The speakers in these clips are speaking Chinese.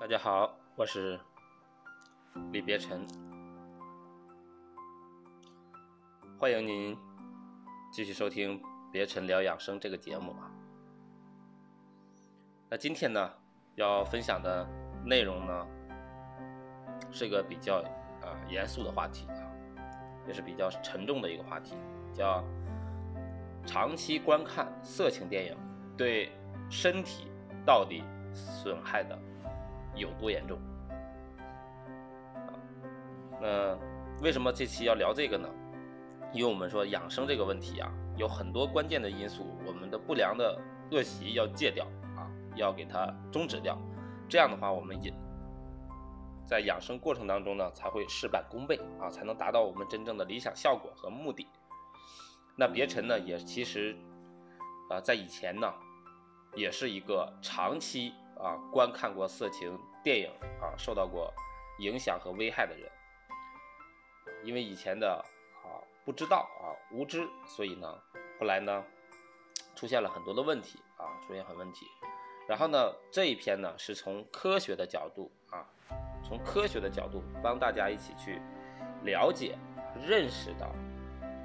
大家好，我是李别尘，欢迎您继续收听《别尘聊养生》这个节目啊。那今天呢，要分享的内容呢，是一个比较啊严肃的话题啊，也是比较沉重的一个话题，叫长期观看色情电影对身体到底损害的。有多严重？啊，那为什么这期要聊这个呢？因为我们说养生这个问题啊，有很多关键的因素，我们的不良的恶习要戒掉啊，要给它终止掉。这样的话，我们也在养生过程当中呢，才会事半功倍啊，才能达到我们真正的理想效果和目的。那别尘呢，也其实啊，在以前呢，也是一个长期。啊，观看过色情电影啊，受到过影响和危害的人，因为以前的啊不知道啊无知，所以呢，后来呢出现了很多的问题啊，出现很问题。然后呢，这一篇呢是从科学的角度啊，从科学的角度帮大家一起去了解、认识到，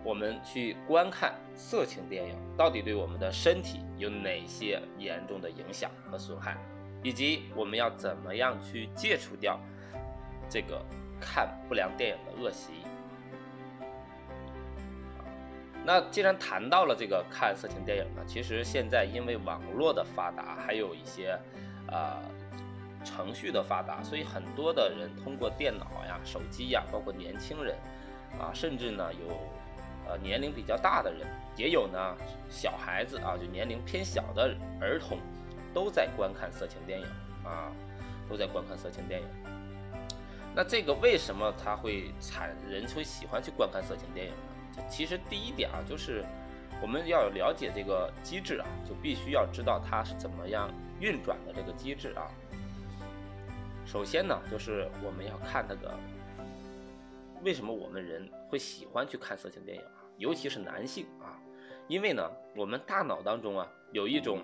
我们去观看色情电影到底对我们的身体有哪些严重的影响和损害。以及我们要怎么样去戒除掉这个看不良电影的恶习？那既然谈到了这个看色情电影呢，其实现在因为网络的发达，还有一些啊程序的发达，所以很多的人通过电脑呀、手机呀，包括年轻人啊，甚至呢有呃年龄比较大的人，也有呢小孩子啊，就年龄偏小的儿童。都在观看色情电影啊，都在观看色情电影。那这个为什么他会产人会喜欢去观看色情电影呢？其实第一点啊，就是我们要了解这个机制啊，就必须要知道它是怎么样运转的这个机制啊。首先呢，就是我们要看那个为什么我们人会喜欢去看色情电影啊，尤其是男性啊，因为呢，我们大脑当中啊有一种。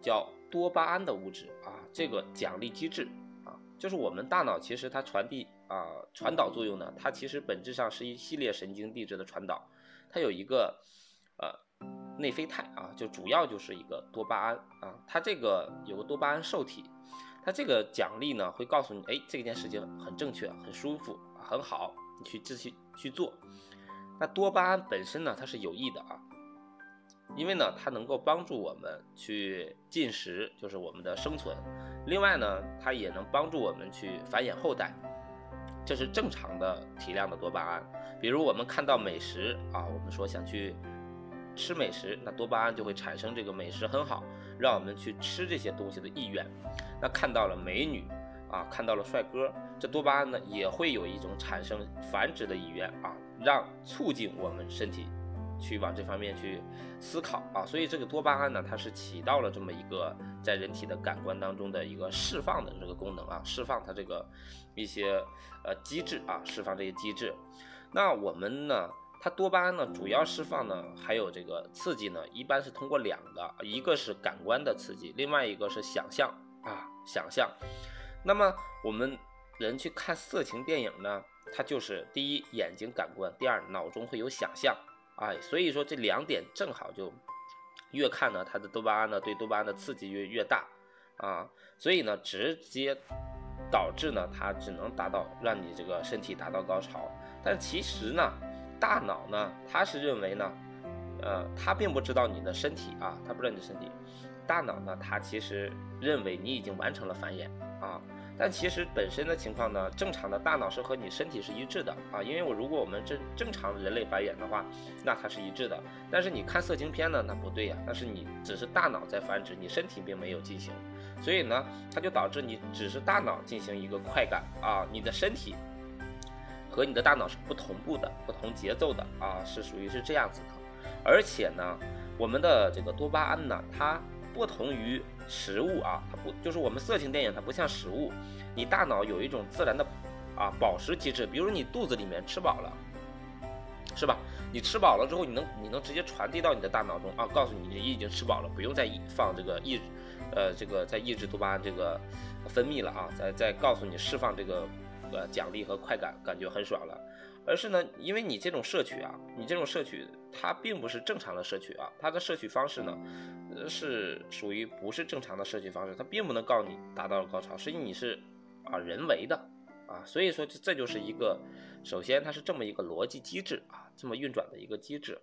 叫多巴胺的物质啊，这个奖励机制啊，就是我们大脑其实它传递啊传导作用呢，它其实本质上是一系列神经递质的传导，它有一个呃内啡肽啊，就主要就是一个多巴胺啊，它这个有个多巴胺受体，它这个奖励呢会告诉你，哎，这件事情很正确，很舒服，很好，你去继续去做。那多巴胺本身呢，它是有益的啊。因为呢，它能够帮助我们去进食，就是我们的生存。另外呢，它也能帮助我们去繁衍后代，这是正常的体量的多巴胺。比如我们看到美食啊，我们说想去吃美食，那多巴胺就会产生这个美食很好，让我们去吃这些东西的意愿。那看到了美女啊，看到了帅哥，这多巴胺呢也会有一种产生繁殖的意愿啊，让促进我们身体。去往这方面去思考啊，所以这个多巴胺呢，它是起到了这么一个在人体的感官当中的一个释放的这个功能啊，释放它这个一些呃机制啊，释放这些机制。那我们呢，它多巴胺呢主要释放呢，还有这个刺激呢，一般是通过两个，一个是感官的刺激，另外一个是想象啊，想象。那么我们人去看色情电影呢，它就是第一眼睛感官，第二脑中会有想象。哎，所以说这两点正好就越看呢，它的多巴胺呢对多巴胺的刺激越越大啊，所以呢直接导致呢它只能达到让你这个身体达到高潮，但其实呢大脑呢它是认为呢，呃它并不知道你的身体啊，它不知道你的身体，大脑呢它其实认为你已经完成了繁衍啊。但其实本身的情况呢，正常的大脑是和你身体是一致的啊，因为我如果我们正正常人类繁衍的话，那它是一致的。但是你看色情片呢，那不对呀，那是你只是大脑在繁殖，你身体并没有进行，所以呢，它就导致你只是大脑进行一个快感啊，你的身体和你的大脑是不同步的、不同节奏的啊，是属于是这样子的。而且呢，我们的这个多巴胺呢，它。不同于食物啊，它不就是我们色情电影，它不像食物，你大脑有一种自然的啊饱食机制，比如你肚子里面吃饱了，是吧？你吃饱了之后，你能你能直接传递到你的大脑中啊，告诉你你已经吃饱了，不用再放这个抑，呃，这个在抑制多巴胺这个分泌了啊，再再告诉你释放这个呃奖励和快感，感觉很爽了。而是呢，因为你这种摄取啊，你这种摄取它并不是正常的摄取啊，它的摄取方式呢，是属于不是正常的摄取方式，它并不能告你达到了高潮，实际你是啊人为的啊，所以说这就是一个，首先它是这么一个逻辑机制啊，这么运转的一个机制。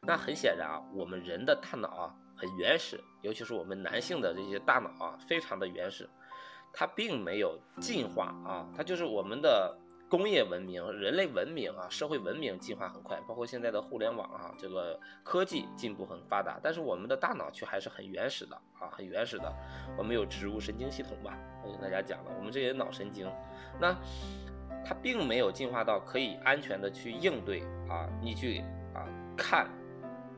那很显然啊，我们人的大脑啊很原始，尤其是我们男性的这些大脑啊非常的原始，它并没有进化啊，它就是我们的。工业文明、人类文明啊，社会文明进化很快，包括现在的互联网啊，这个科技进步很发达，但是我们的大脑却还是很原始的啊，很原始的。我们有植物神经系统吧？我跟大家讲了，我们这些脑神经，那它并没有进化到可以安全的去应对啊，你去啊看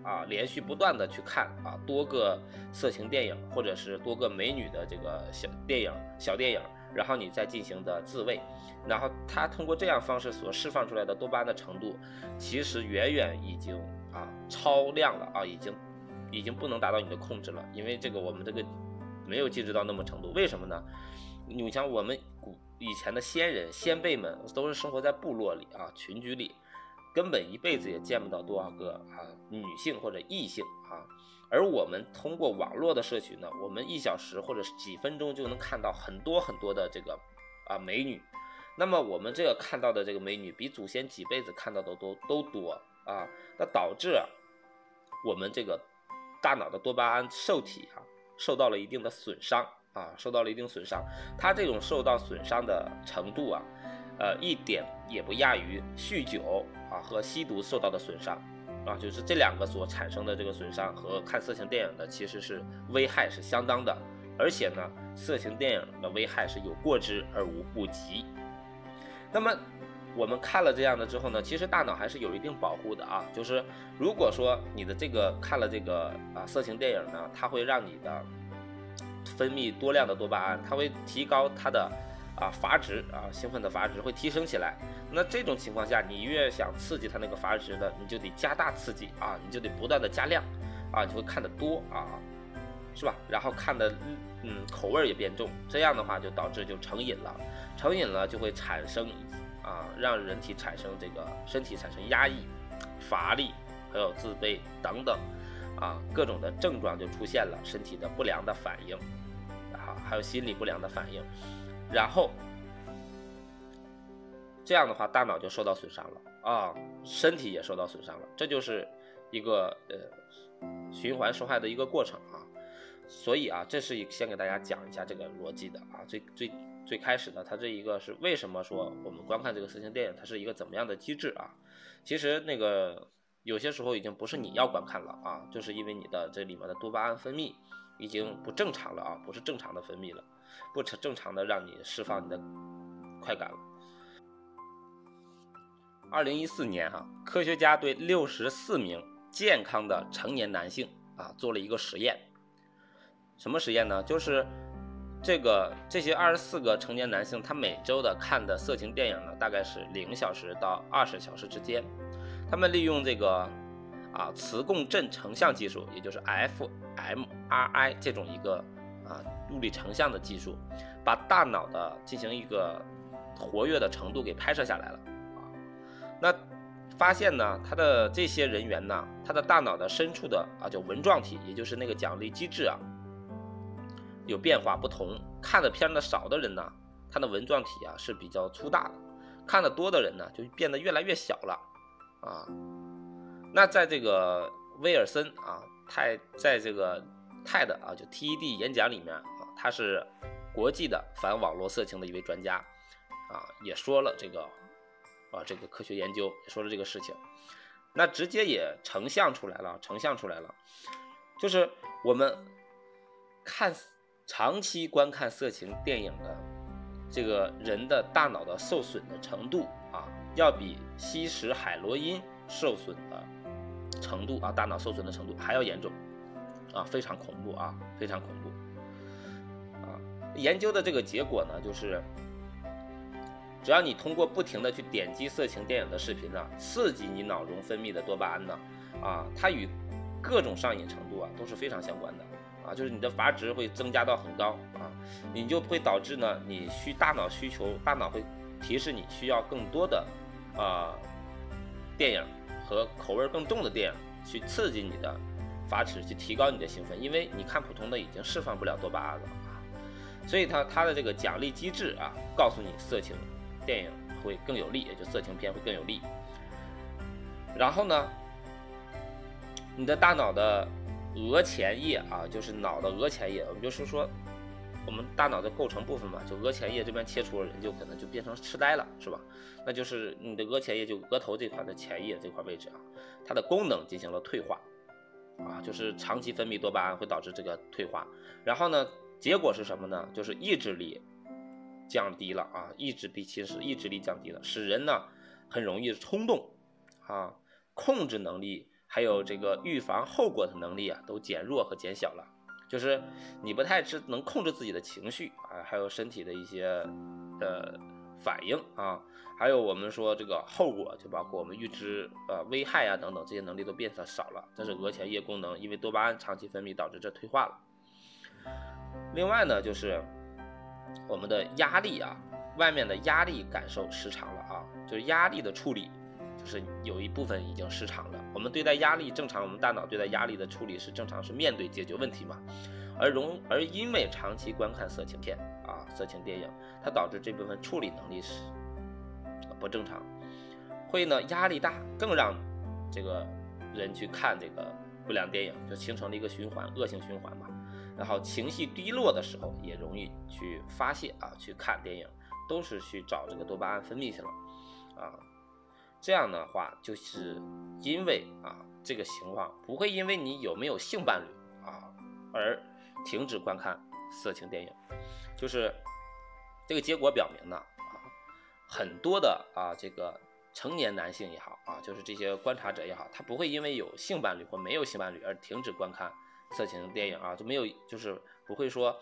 啊，连续不断的去看啊多个色情电影或者是多个美女的这个小电影、小电影。然后你再进行的自慰，然后它通过这样方式所释放出来的多巴胺的程度，其实远远已经啊超量了啊，已经已经不能达到你的控制了，因为这个我们这个没有机制到那么程度。为什么呢？你像我们古以前的先人先辈们都是生活在部落里啊群居里，根本一辈子也见不到多少个啊女性或者异性啊。而我们通过网络的摄取呢，我们一小时或者是几分钟就能看到很多很多的这个啊美女，那么我们这个看到的这个美女比祖先几辈子看到的都都多啊，那导致我们这个大脑的多巴胺受体啊受到了一定的损伤啊，受到了一定损伤，它这种受到损伤的程度啊，呃一点也不亚于酗酒啊和吸毒受到的损伤。啊，就是这两个所产生的这个损伤和看色情电影的其实是危害是相当的，而且呢，色情电影的危害是有过之而无不及。那么我们看了这样的之后呢，其实大脑还是有一定保护的啊，就是如果说你的这个看了这个啊色情电影呢，它会让你的分泌多量的多巴胺，它会提高它的。啊，阀值啊，兴奋的阀值会提升起来。那这种情况下，你越想刺激它那个阀值的，你就得加大刺激啊，你就得不断的加量啊，你会看得多啊，是吧？然后看的，嗯，口味也变重，这样的话就导致就成瘾了，成瘾了就会产生啊，让人体产生这个身体产生压抑、乏力，还有自卑等等啊，各种的症状就出现了，身体的不良的反应，啊，还有心理不良的反应。然后，这样的话，大脑就受到损伤了啊，身体也受到损伤了，这就是一个呃循环受害的一个过程啊。所以啊，这是先给大家讲一下这个逻辑的啊。最最最开始的，它这一个是为什么说我们观看这个色情电影，它是一个怎么样的机制啊？其实那个有些时候已经不是你要观看了啊，就是因为你的这里面的多巴胺分泌已经不正常了啊，不是正常的分泌了。不正正常的让你释放你的快感了。二零一四年哈，科学家对六十四名健康的成年男性啊做了一个实验。什么实验呢？就是这个这些二十四个成年男性，他每周的看的色情电影呢，大概是零小时到二十小时之间。他们利用这个啊磁共振成像技术，也就是 fMRI 这种一个啊。物理成像的技术，把大脑的进行一个活跃的程度给拍摄下来了啊。那发现呢，他的这些人员呢，他的大脑的深处的啊叫纹状体，也就是那个奖励机制啊，有变化不同。看的片的少的人呢，他的纹状体啊是比较粗大的；看的多的人呢，就变得越来越小了啊。那在这个威尔森啊，太在这个泰的啊，就 TED 演讲里面啊。他是国际的反网络色情的一位专家，啊，也说了这个，啊，这个科学研究也说了这个事情，那直接也成像出来了，成像出来了，就是我们看长期观看色情电影的这个人的大脑的受损的程度啊，要比吸食海洛因受损的程度啊，大脑受损的程度还要严重，啊，非常恐怖啊，非常恐怖。啊研究的这个结果呢，就是只要你通过不停的去点击色情电影的视频呢，刺激你脑中分泌的多巴胺呢，啊，它与各种上瘾程度啊都是非常相关的啊，就是你的阀值会增加到很高啊，你就会导致呢，你需大脑需求，大脑会提示你需要更多的啊电影和口味更重的电影去刺激你的阀值，去提高你的兴奋，因为你看普通的已经释放不了多巴胺了啊，所以它它的这个奖励机制啊，告诉你色情。电影会更有利，也就色情片会更有利。然后呢，你的大脑的额前叶啊，就是脑的额前叶，我们就是说，我们大脑的构成部分嘛，就额前叶这边切除了，人就可能就变成痴呆了，是吧？那就是你的额前叶，就额头这块的前叶这块位置啊，它的功能进行了退化，啊，就是长期分泌多巴胺会导致这个退化。然后呢，结果是什么呢？就是意志力。降低了啊，意志力其实意志力降低了，使人呢很容易冲动啊，控制能力还有这个预防后果的能力啊都减弱和减小了，就是你不太知能控制自己的情绪啊，还有身体的一些呃反应啊，还有我们说这个后果就包括我们预知呃危害啊等等这些能力都变得少了，这是额前叶功能因为多巴胺长期分泌导致这退化了。另外呢就是。我们的压力啊，外面的压力感受失常了啊，就是压力的处理，是有一部分已经失常了。我们对待压力正常，我们大脑对待压力的处理是正常，是面对解决问题嘛。而容而因为长期观看色情片啊，色情电影，它导致这部分处理能力是不正常，会呢压力大，更让这个人去看这个不良电影，就形成了一个循环，恶性循环嘛。然后情绪低落的时候也容易去发泄啊，去看电影，都是去找这个多巴胺分泌去了，啊，这样的话就是因为啊这个情况不会因为你有没有性伴侣啊而停止观看色情电影，就是这个结果表明呢啊很多的啊这个成年男性也好啊，就是这些观察者也好，他不会因为有性伴侣或没有性伴侣而停止观看。色情电影啊，就没有，就是不会说，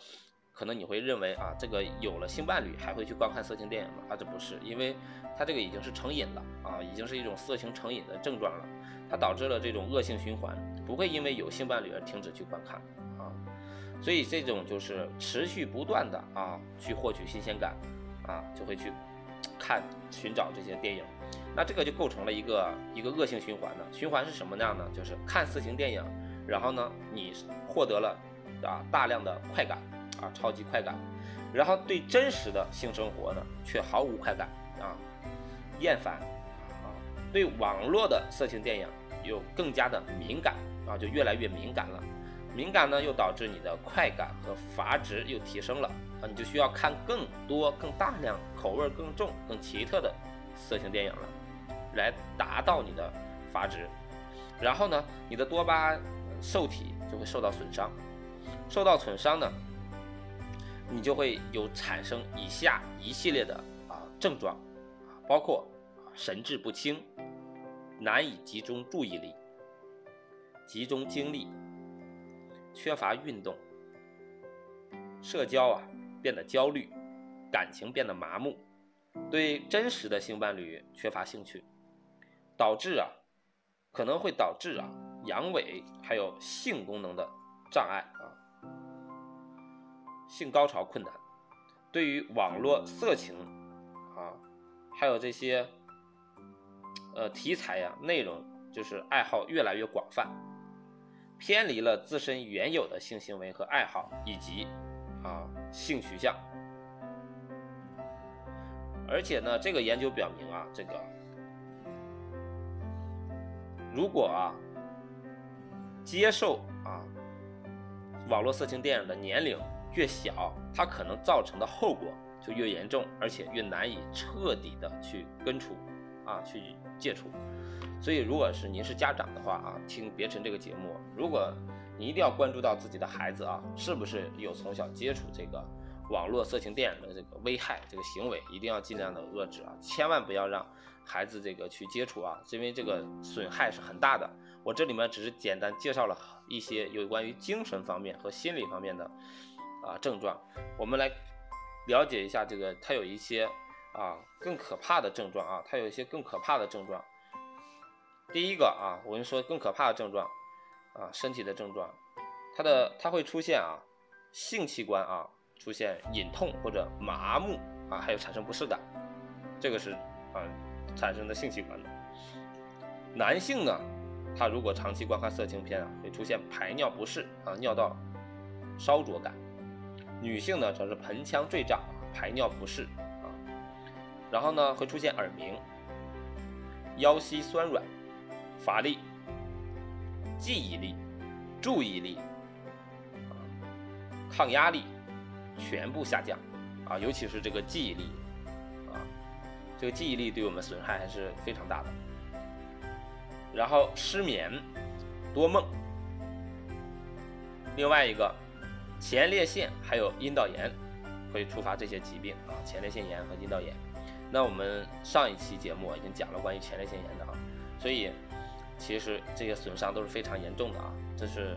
可能你会认为啊，这个有了性伴侣还会去观看色情电影吗？啊，这不是，因为它这个已经是成瘾了啊，已经是一种色情成瘾的症状了，它导致了这种恶性循环，不会因为有性伴侣而停止去观看啊，所以这种就是持续不断的啊去获取新鲜感啊，就会去看寻找这些电影，那这个就构成了一个一个恶性循环呢。循环是什么样呢？就是看色情电影。然后呢，你获得了啊大量的快感啊，超级快感，然后对真实的性生活呢却毫无快感啊，厌烦啊，对网络的色情电影又更加的敏感啊，就越来越敏感了。敏感呢又导致你的快感和阀值又提升了啊，你就需要看更多、更大量、口味更重、更奇特的色情电影了，来达到你的阀值。然后呢，你的多巴胺。受体就会受到损伤，受到损伤呢，你就会有产生以下一系列的啊症状，包括神志不清、难以集中注意力、集中精力、缺乏运动、社交啊变得焦虑、感情变得麻木、对真实的性伴侣缺乏兴趣，导致啊可能会导致啊。阳痿，还有性功能的障碍，性高潮困难，对于网络色情啊，还有这些呃题材呀内容，就是爱好越来越广泛，偏离了自身原有的性行为和爱好以及啊性取向，而且呢，这个研究表明啊，这个如果啊。接受啊，网络色情电影的年龄越小，它可能造成的后果就越严重，而且越难以彻底的去根除，啊，去戒除。所以，如果是您是家长的话啊，听别晨这个节目，如果你一定要关注到自己的孩子啊，是不是有从小接触这个网络色情电影的这个危害，这个行为，一定要尽量的遏制啊，千万不要让孩子这个去接触啊，因为这个损害是很大的。我这里面只是简单介绍了一些有关于精神方面和心理方面的啊症状，我们来了解一下这个它有一些啊更可怕的症状啊，它有一些更可怕的症状。第一个啊，我跟你说更可怕的症状啊，身体的症状，它的它会出现啊，性器官啊出现隐痛或者麻木啊，还有产生不适感，这个是啊产生的性器官的。男性呢，他如果长期观看色情片啊，会出现排尿不适啊，尿道烧灼感；女性呢，则是盆腔坠胀，排尿不适啊，然后呢会出现耳鸣、腰膝酸软。乏力、记忆力、注意力、啊，抗压力全部下降，啊，尤其是这个记忆力，啊，这个记忆力对我们损害还是非常大的。然后失眠、多梦，另外一个前列腺还有阴道炎会触发这些疾病啊，前列腺炎和阴道炎。那我们上一期节目已经讲了关于前列腺炎的啊，所以。其实这些损伤都是非常严重的啊，这是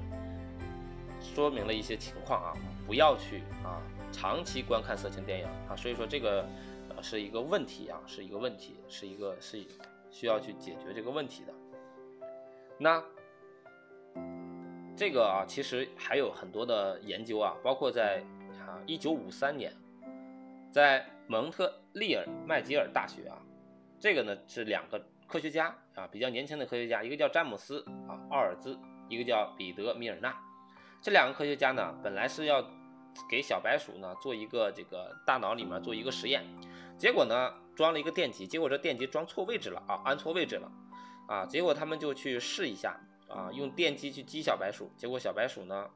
说明了一些情况啊，不要去啊长期观看色情电影啊，所以说这个呃是一个问题啊，是一个问题，是一个是需要去解决这个问题的。那这个啊，其实还有很多的研究啊，包括在啊一九五三年，在蒙特利尔麦吉尔大学啊，这个呢是两个。科学家啊，比较年轻的科学家，一个叫詹姆斯啊奥尔兹，一个叫彼得米尔纳。这两个科学家呢，本来是要给小白鼠呢做一个这个大脑里面做一个实验，结果呢装了一个电极，结果这电极装错位置了啊，安错位置了啊，结果他们就去试一下啊，用电击去击小白鼠，结果小白鼠呢。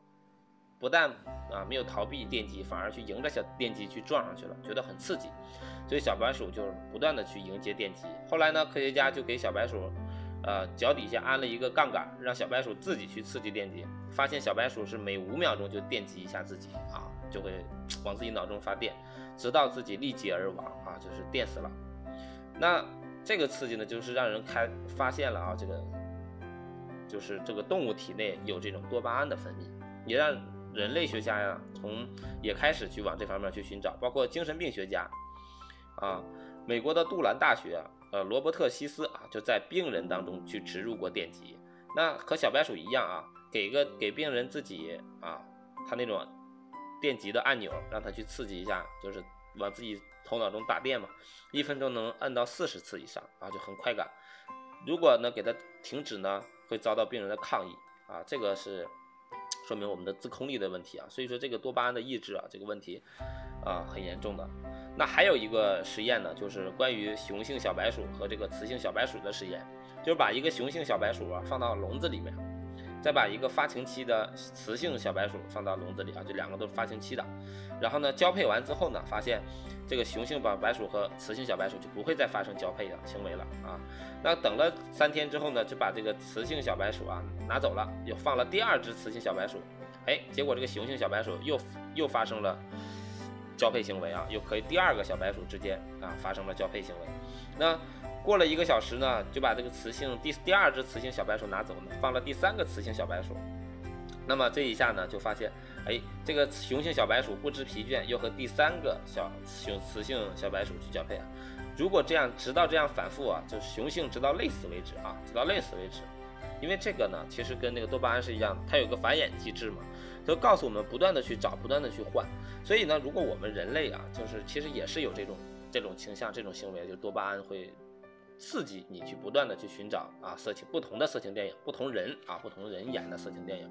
不但啊没有逃避电击，反而去迎着小电击去撞上去了，觉得很刺激，所以小白鼠就是不断的去迎接电击。后来呢，科学家就给小白鼠，呃脚底下安了一个杠杆，让小白鼠自己去刺激电击，发现小白鼠是每五秒钟就电击一下自己啊，就会往自己脑中发电，直到自己力竭而亡啊，就是电死了。那这个刺激呢，就是让人开发现了啊，这个就是这个动物体内有这种多巴胺的分泌，也让。人类学家呀，从也开始去往这方面去寻找，包括精神病学家，啊，美国的杜兰大学，呃，罗伯特西斯啊，就在病人当中去植入过电极，那和小白鼠一样啊，给个给病人自己啊，他那种电极的按钮，让他去刺激一下，就是往自己头脑中打电嘛，一分钟能按到四十次以上啊，就很快感。如果呢给它停止呢，会遭到病人的抗议啊，这个是。说明我们的自控力的问题啊，所以说这个多巴胺的抑制啊，这个问题啊很严重的。那还有一个实验呢，就是关于雄性小白鼠和这个雌性小白鼠的实验，就是把一个雄性小白鼠啊放到笼子里面，再把一个发情期的雌性小白鼠放到笼子里啊，这两个都是发情期的，然后呢交配完之后呢，发现这个雄性小白鼠和雌性小白鼠就不会再发生交配的行为了啊。那等了三天之后呢，就把这个雌性小白鼠啊拿走了，又放了第二只雌性小白鼠，哎，结果这个雄性小白鼠又又发生了交配行为啊，又可以第二个小白鼠之间啊发生了交配行为。那过了一个小时呢，就把这个雌性第第二只雌性小白鼠拿走了，放了第三个雌性小白鼠。那么这一下呢，就发现，哎，这个雄性小白鼠不知疲倦，又和第三个小雄雌性小白鼠去交配啊。如果这样，直到这样反复啊，就雄性直到累死为止啊，直到累死为止。因为这个呢，其实跟那个多巴胺是一样的，它有个繁衍机制嘛，它告诉我们不断的去找，不断的去换。所以呢，如果我们人类啊，就是其实也是有这种这种倾向，这种行为，就多巴胺会刺激你去不断的去寻找啊色情不同的色情电影，不同人啊不同人演的色情电影。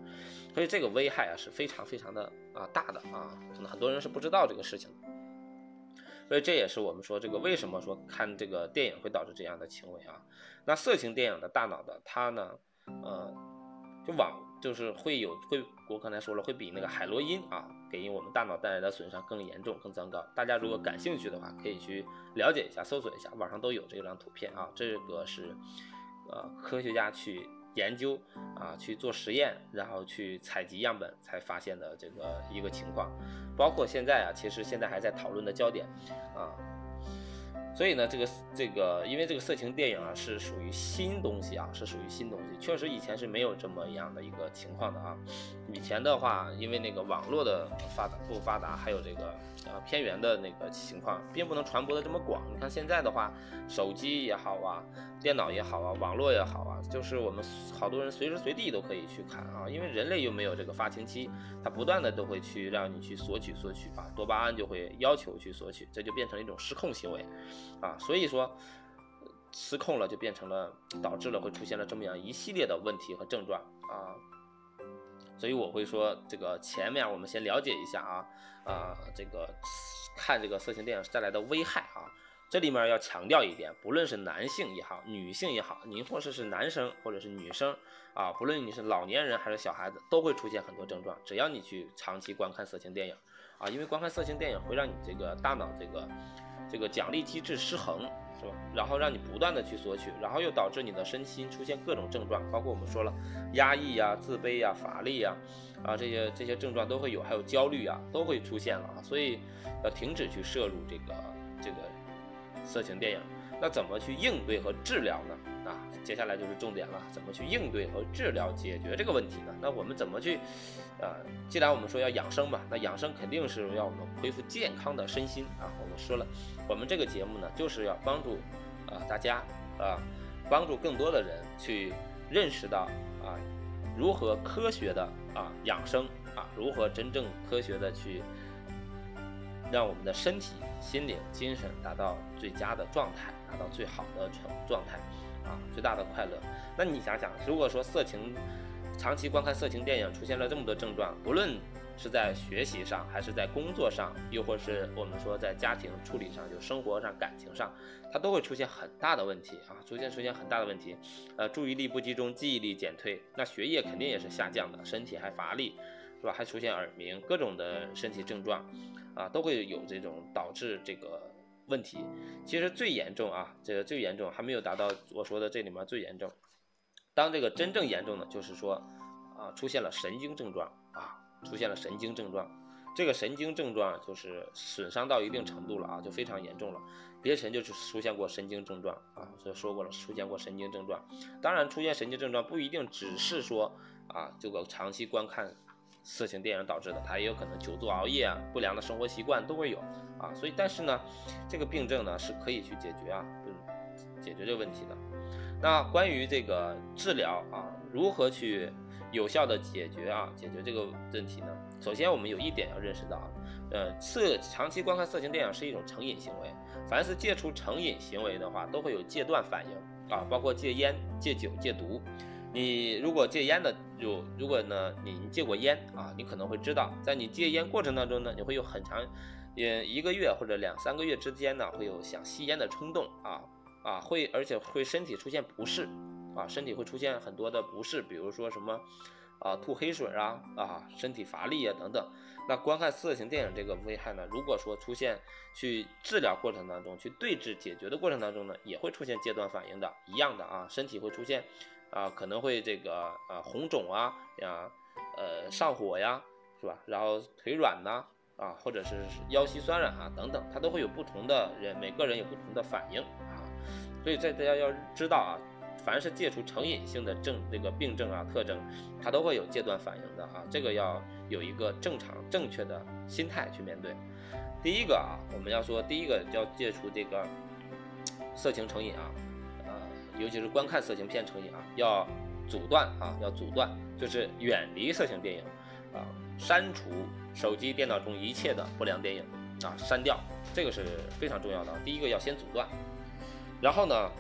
所以这个危害啊是非常非常的啊大的啊，可能很多人是不知道这个事情的。所以这也是我们说这个为什么说看这个电影会导致这样的行为啊？那色情电影的大脑的它呢，呃，就往就是会有会，我刚才说了会比那个海洛因啊，给我们大脑带来的损伤更严重、更糟糕。大家如果感兴趣的话，可以去了解一下、搜索一下，网上都有这张图片啊。这个是呃科学家去。研究啊，去做实验，然后去采集样本，才发现的这个一个情况，包括现在啊，其实现在还在讨论的焦点啊，所以呢，这个这个，因为这个色情电影啊是属于新东西啊，是属于新东西，确实以前是没有这么样的一个情况的啊。以前的话，因为那个网络的发达不发达，还有这个呃偏远的那个情况，并不能传播的这么广。你看现在的话，手机也好啊，电脑也好啊，网络也好啊，就是我们好多人随时随地都可以去看啊。因为人类又没有这个发情期，它不断的都会去让你去索取索取啊，多巴胺就会要求去索取，这就变成了一种失控行为。啊，所以说失控了，就变成了导致了会出现了这么样一系列的问题和症状啊。所以我会说，这个前面我们先了解一下啊啊，这个看这个色情电影带来的危害啊。这里面要强调一点，不论是男性也好，女性也好，您或者是男生或者是女生啊，不论你是老年人还是小孩子，都会出现很多症状。只要你去长期观看色情电影啊，因为观看色情电影会让你这个大脑这个。这个奖励机制失衡是吧？然后让你不断的去索取，然后又导致你的身心出现各种症状，包括我们说了压抑呀、自卑呀、乏力呀，啊这些这些症状都会有，还有焦虑啊都会出现了啊，所以要停止去摄入这个这个色情电影。那怎么去应对和治疗呢？啊，接下来就是重点了，怎么去应对和治疗解决这个问题呢？那我们怎么去？呃，既然我们说要养生嘛，那养生肯定是要我们恢复健康的身心啊。我们说了，我们这个节目呢，就是要帮助啊大家啊，帮助更多的人去认识到啊，如何科学的啊养生啊，如何真正科学的去让我们的身体。心灵、精神达到最佳的状态，达到最好的状状态，啊，最大的快乐。那你想想，如果说色情，长期观看色情电影出现了这么多症状，不论是在学习上，还是在工作上，又或是我们说在家庭处理上，就生活上、感情上，它都会出现很大的问题啊，出现出现很大的问题。呃，注意力不集中，记忆力减退，那学业肯定也是下降的，身体还乏力，是吧？还出现耳鸣，各种的身体症状。啊，都会有这种导致这个问题。其实最严重啊，这个最严重还没有达到我说的这里面最严重。当这个真正严重的，就是说啊，出现了神经症状啊，出现了神经症状。这个神经症状就是损伤到一定程度了啊，就非常严重了。别尘就是出现过神经症状啊，所以说过了，出现过神经症状。当然，出现神经症状不一定只是说啊，这个长期观看。色情电影导致的，它也有可能久坐熬夜啊，不良的生活习惯都会有啊，所以但是呢，这个病症呢是可以去解决啊，解决这个问题的。那关于这个治疗啊，如何去有效的解决啊，解决这个问题呢？首先我们有一点要认识到啊，呃，色长期观看色情电影是一种成瘾行为，凡是戒除成瘾行为的话，都会有戒断反应啊，包括戒烟、戒酒、戒毒。你如果戒烟的，就如果呢，你戒过烟啊，你可能会知道，在你戒烟过程当中呢，你会有很长，也一个月或者两三个月之间呢，会有想吸烟的冲动啊啊，会而且会身体出现不适啊，身体会出现很多的不适，比如说什么啊吐黑水啊啊，身体乏力啊等等。那观看色情电影这个危害呢，如果说出现去治疗过程当中，去对治解决的过程当中呢，也会出现戒断反应的，一样的啊，身体会出现。啊，可能会这个啊红肿啊呀，呃上火呀，是吧？然后腿软呐，啊，啊或者是腰膝酸软啊等等，它都会有不同的人，每个人有不同的反应啊。所以在大家要知道啊，凡是戒除成瘾性的症这个病症啊特征，它都会有戒断反应的啊。这个要有一个正常正确的心态去面对。第一个啊，我们要说第一个要戒除这个色情成瘾啊。呃尤其是观看色情片成瘾啊，要阻断啊，要阻断，就是远离色情电影啊，删除手机、电脑中一切的不良电影啊，删掉，这个是非常重要的。第一个要先阻断，然后呢，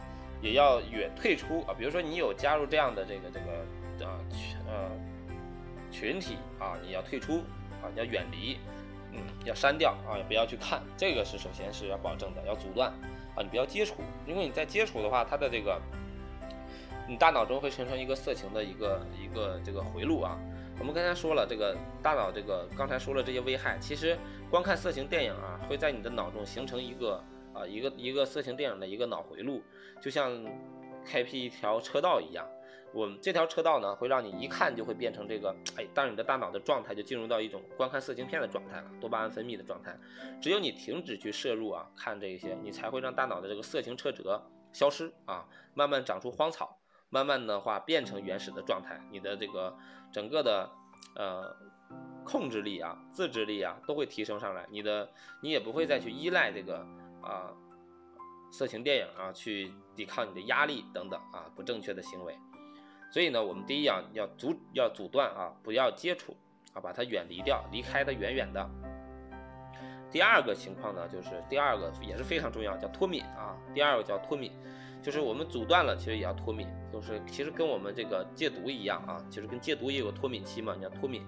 也要远退出啊，比如说你有加入这样的这个这个啊群呃群体啊，你要退出啊，你要远离，嗯，要删掉啊，也不要去看，这个是首先是要保证的，要阻断。啊，你不要接触，因为你在接触的话，它的这个，你大脑中会形成一个色情的一个一个这个回路啊。我们刚才说了，这个大脑这个刚才说了这些危害，其实观看色情电影啊，会在你的脑中形成一个啊一个一个色情电影的一个脑回路，就像开辟一条车道一样。我们这条车道呢，会让你一看就会变成这个，哎，当你的大脑的状态就进入到一种观看色情片的状态了，多巴胺分泌的状态。只有你停止去摄入啊，看这些，你才会让大脑的这个色情车辙消失啊，慢慢长出荒草，慢慢的话变成原始的状态，你的这个整个的呃控制力啊、自制力啊都会提升上来，你的你也不会再去依赖这个啊色情电影啊去抵抗你的压力等等啊不正确的行为。所以呢，我们第一要要阻要阻断啊，不要接触啊，把它远离掉，离开它远远的。第二个情况呢，就是第二个也是非常重要，叫脱敏啊。第二个叫脱敏，就是我们阻断了，其实也要脱敏，就是其实跟我们这个戒毒一样啊，其实跟戒毒也有脱敏期嘛，你要脱敏。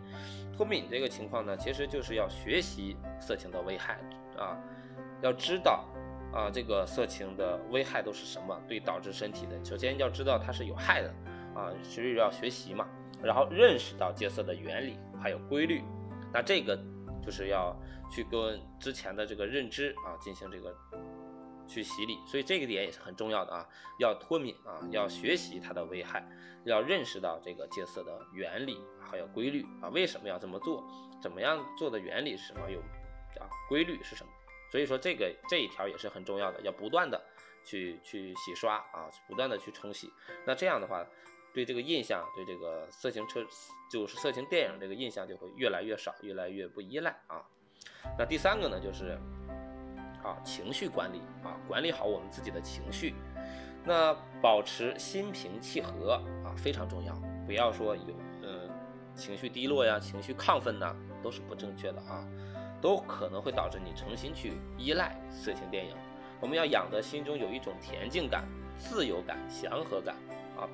脱敏这个情况呢，其实就是要学习色情的危害啊，要知道啊这个色情的危害都是什么，对导致身体的，首先要知道它是有害的。啊，其实要学习嘛，然后认识到戒色的原理还有规律，那这个就是要去跟之前的这个认知啊进行这个去洗礼，所以这个点也是很重要的啊，要脱敏啊，要学习它的危害，要认识到这个戒色的原理还有规律啊，为什么要这么做，怎么样做的原理是什么，有啊规律是什么，所以说这个这一条也是很重要的，要不断的去去洗刷啊，不断的去冲洗，那这样的话。对这个印象，对这个色情车，就是色情电影这个印象就会越来越少，越来越不依赖啊。那第三个呢，就是啊情绪管理啊，管理好我们自己的情绪。那保持心平气和啊非常重要，不要说有嗯情绪低落呀、情绪亢奋呐，都是不正确的啊，都可能会导致你重新去依赖色情电影。我们要养得心中有一种恬静感、自由感、祥和感啊。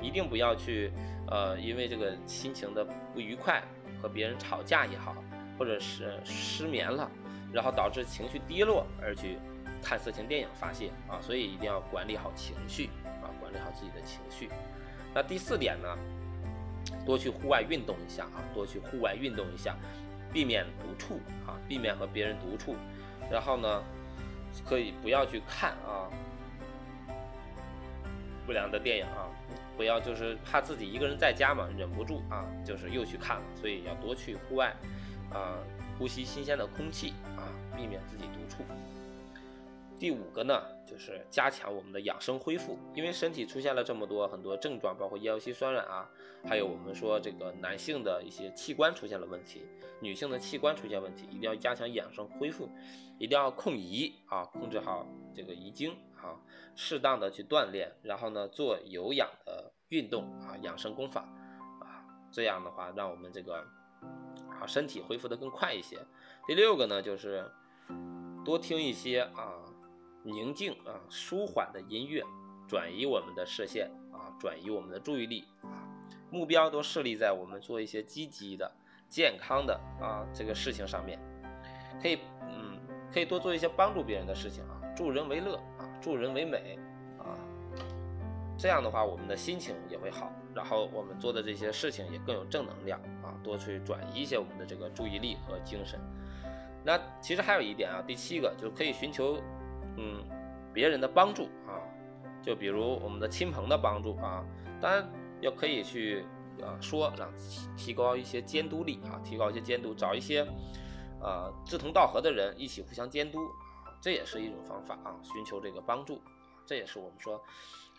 一定不要去，呃，因为这个心情的不愉快和别人吵架也好，或者是失眠了，然后导致情绪低落而去看色情电影发泄啊，所以一定要管理好情绪啊，管理好自己的情绪。那第四点呢，多去户外运动一下啊，多去户外运动一下，避免独处啊，避免和别人独处，然后呢，可以不要去看啊不良的电影啊。不要就是怕自己一个人在家嘛，忍不住啊，就是又去看了，所以要多去户外，啊，呼吸新鲜的空气啊，避免自己独处。第五个呢，就是加强我们的养生恢复，因为身体出现了这么多很多症状，包括腰膝酸软啊，还有我们说这个男性的一些器官出现了问题，女性的器官出现问题，一定要加强养生恢复，一定要控仪啊，控制好这个遗精。啊，适当的去锻炼，然后呢，做有氧的运动啊，养生功法啊，这样的话，让我们这个啊身体恢复的更快一些。第六个呢，就是多听一些啊宁静啊舒缓的音乐，转移我们的视线啊，转移我们的注意力啊，目标都设立在我们做一些积极的、健康的啊这个事情上面，可以嗯，可以多做一些帮助别人的事情啊，助人为乐啊。助人为美，这样的话，我们的心情也会好，然后我们做的这些事情也更有正能量啊，多去转移一些我们的这个注意力和精神。那其实还有一点啊，第七个就是可以寻求嗯别人的帮助啊，就比如我们的亲朋的帮助啊，当然要可以去啊说让提高一些监督力啊，提高一些监督，找一些呃志同道合的人一起互相监督。这也是一种方法啊，寻求这个帮助，这也是我们说，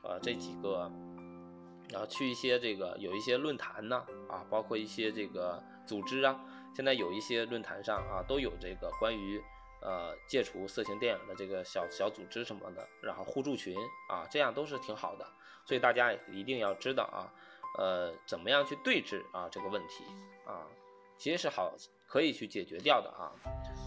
呃，这几个，然后去一些这个有一些论坛呢，啊，包括一些这个组织啊，现在有一些论坛上啊，都有这个关于呃戒除色情电影的这个小小组织什么的，然后互助群啊，这样都是挺好的，所以大家一定要知道啊，呃，怎么样去对峙啊这个问题啊，其实是好可以去解决掉的啊。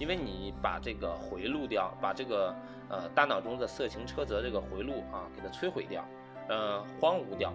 因为你把这个回路掉，把这个呃大脑中的色情车辙这个回路啊给它摧毁掉，呃荒芜掉，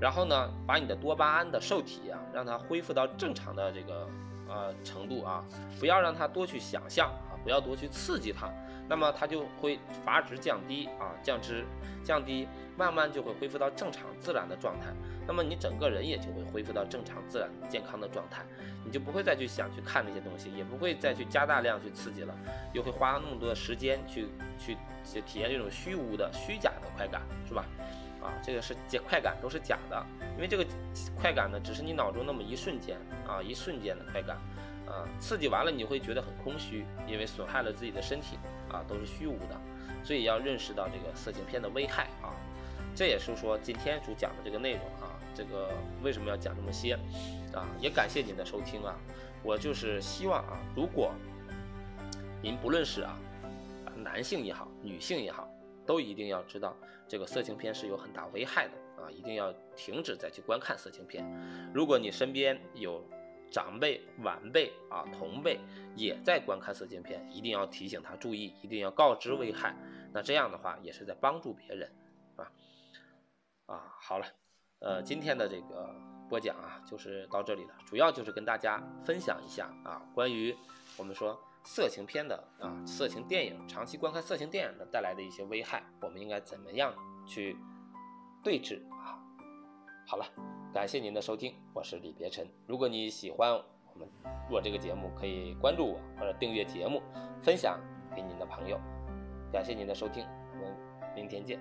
然后呢把你的多巴胺的受体啊让它恢复到正常的这个呃程度啊，不要让它多去想象，不要多去刺激它，那么它就会阀值降低啊降脂降低，慢慢就会恢复到正常自然的状态。那么你整个人也就会恢复到正常、自然、健康的状态，你就不会再去想去看那些东西，也不会再去加大量去刺激了，又会花那么多的时间去去去体验这种虚无的、虚假的快感，是吧？啊，这个是快感，都是假的，因为这个快感呢，只是你脑中那么一瞬间啊，一瞬间的快感，啊，刺激完了你会觉得很空虚，因为损害了自己的身体啊，都是虚无的，所以要认识到这个色情片的危害啊，这也是说今天主讲的这个内容啊，这个为什么要讲这么些啊？也感谢您的收听啊，我就是希望啊，如果您不论是啊，男性也好，女性也好。都一定要知道，这个色情片是有很大危害的啊！一定要停止再去观看色情片。如果你身边有长辈、晚辈啊、同辈也在观看色情片，一定要提醒他注意，一定要告知危害。那这样的话也是在帮助别人，啊啊，好了，呃，今天的这个播讲啊，就是到这里了，主要就是跟大家分享一下啊，关于我们说。色情片的啊，色情电影，长期观看色情电影的带来的一些危害，我们应该怎么样去对峙啊？好了，感谢您的收听，我是李别臣。如果你喜欢我们做这个节目，可以关注我或者订阅节目，分享给您的朋友。感谢您的收听，我们明天见。